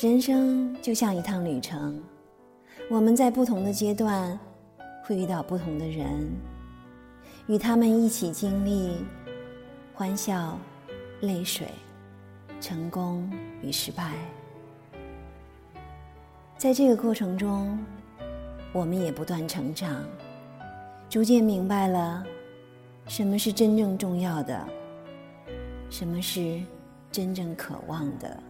人生就像一趟旅程我们在不同的阶段会遇到不同的人与他们一起经历欢笑泪水成功与失败。在这个过程中我们也不断成长逐渐明白了什么是真正重要的什么是真正渴望的。